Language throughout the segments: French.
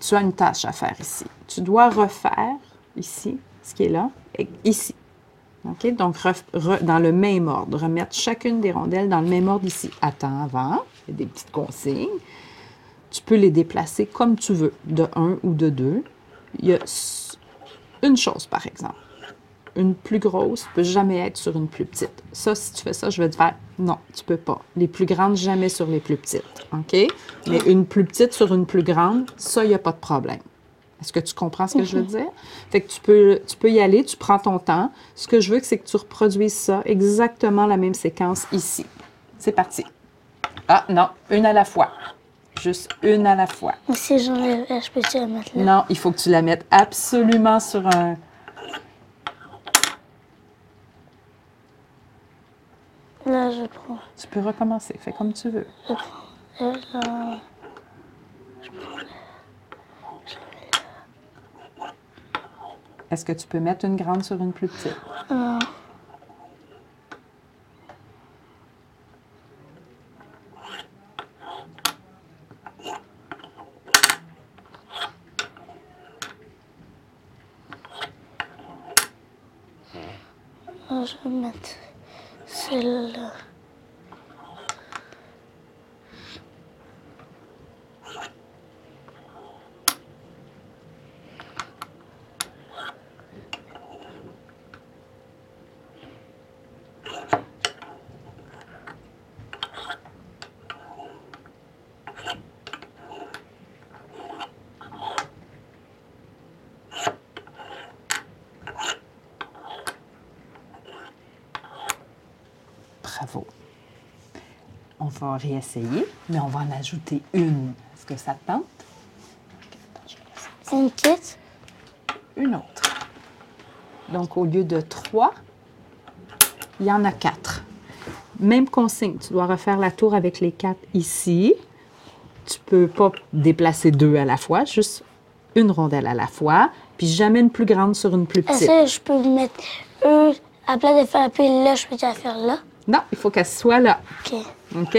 tu as une tâche à faire ici. Tu dois refaire ici, ce qui est là, et ici. OK? Donc, dans le même ordre, remettre chacune des rondelles dans le même ordre ici. Attends avant, il y a des petites consignes. Tu peux les déplacer comme tu veux, de 1 ou de 2. Il y a une chose, par exemple. Une plus grosse ne peut jamais être sur une plus petite. Ça, si tu fais ça, je vais te faire non, tu peux pas. Les plus grandes, jamais sur les plus petites. OK? Mais une plus petite sur une plus grande, ça, il n'y a pas de problème. Est-ce que tu comprends ce que je veux dire? Fait que tu peux, tu peux y aller, tu prends ton temps. Ce que je veux, c'est que tu reproduises ça, exactement la même séquence ici. C'est parti. Ah non, une à la fois. Juste une à la fois. Si je peux-tu la mettre là? Non, il faut que tu la mettes absolument sur un. Là, je prends. Tu peux recommencer. Fais comme tu veux. Je prends. Là, là. Est-ce que tu peux mettre une grande sur une plus petite? Je vais mettre 好了。On va réessayer, mais on va en ajouter une. Est-ce que ça te tente? C'est une petite. Une autre. Donc, au lieu de trois, il y en a quatre. Même consigne, tu dois refaire la tour avec les quatre ici. Tu peux pas déplacer deux à la fois, juste une rondelle à la fois, puis jamais une plus grande sur une plus Est-ce petite. que je peux mettre eux, à place de faire la pile là, je peux la faire là? Non, il faut qu'elle soit là. OK. OK?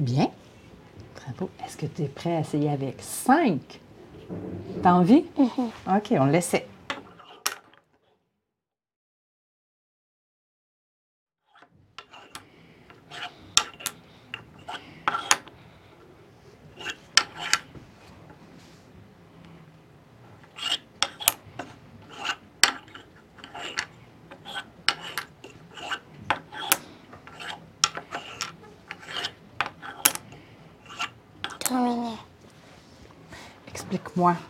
C'est bien. Bravo. Est-ce que tu es prêt à essayer avec cinq? T'as envie? OK, on l'essaie.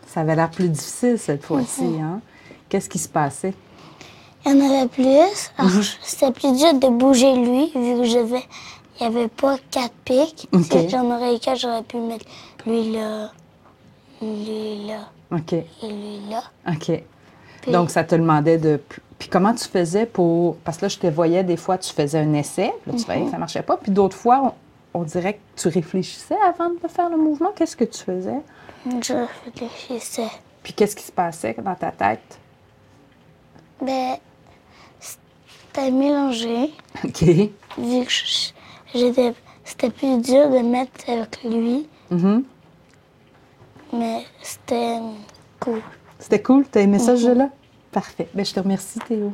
Ça avait l'air plus difficile cette fois-ci, hein? Qu'est-ce qui se passait? Il y en avait plus. Alors, C'était plus dur de bouger lui, vu que je vais. Il n'y avait pas quatre pics. Ok. Si j'en aurais eu quatre, j'aurais pu mettre lui là, lui là OK. et lui là. OK. Puis- Donc, ça te demandait de. Puis comment tu faisais pour. Parce que là, je te voyais des fois, tu faisais un essai, là, tu voyais que ça ne marchait pas. Puis d'autres fois, on, on dirait que tu réfléchissais avant de faire le mouvement. Qu'est-ce que tu faisais? Je réfléchissais. Puis qu'est-ce qui se passait dans ta tête? Ben, c'était mélangé, OK. vu que j'étais. C'était plus dur de mettre avec lui. Mhm. mais c'était cool. C'était cool? T'as aimé ça, ce jeu-là? Parfait. Ben, je te remercie, Théo.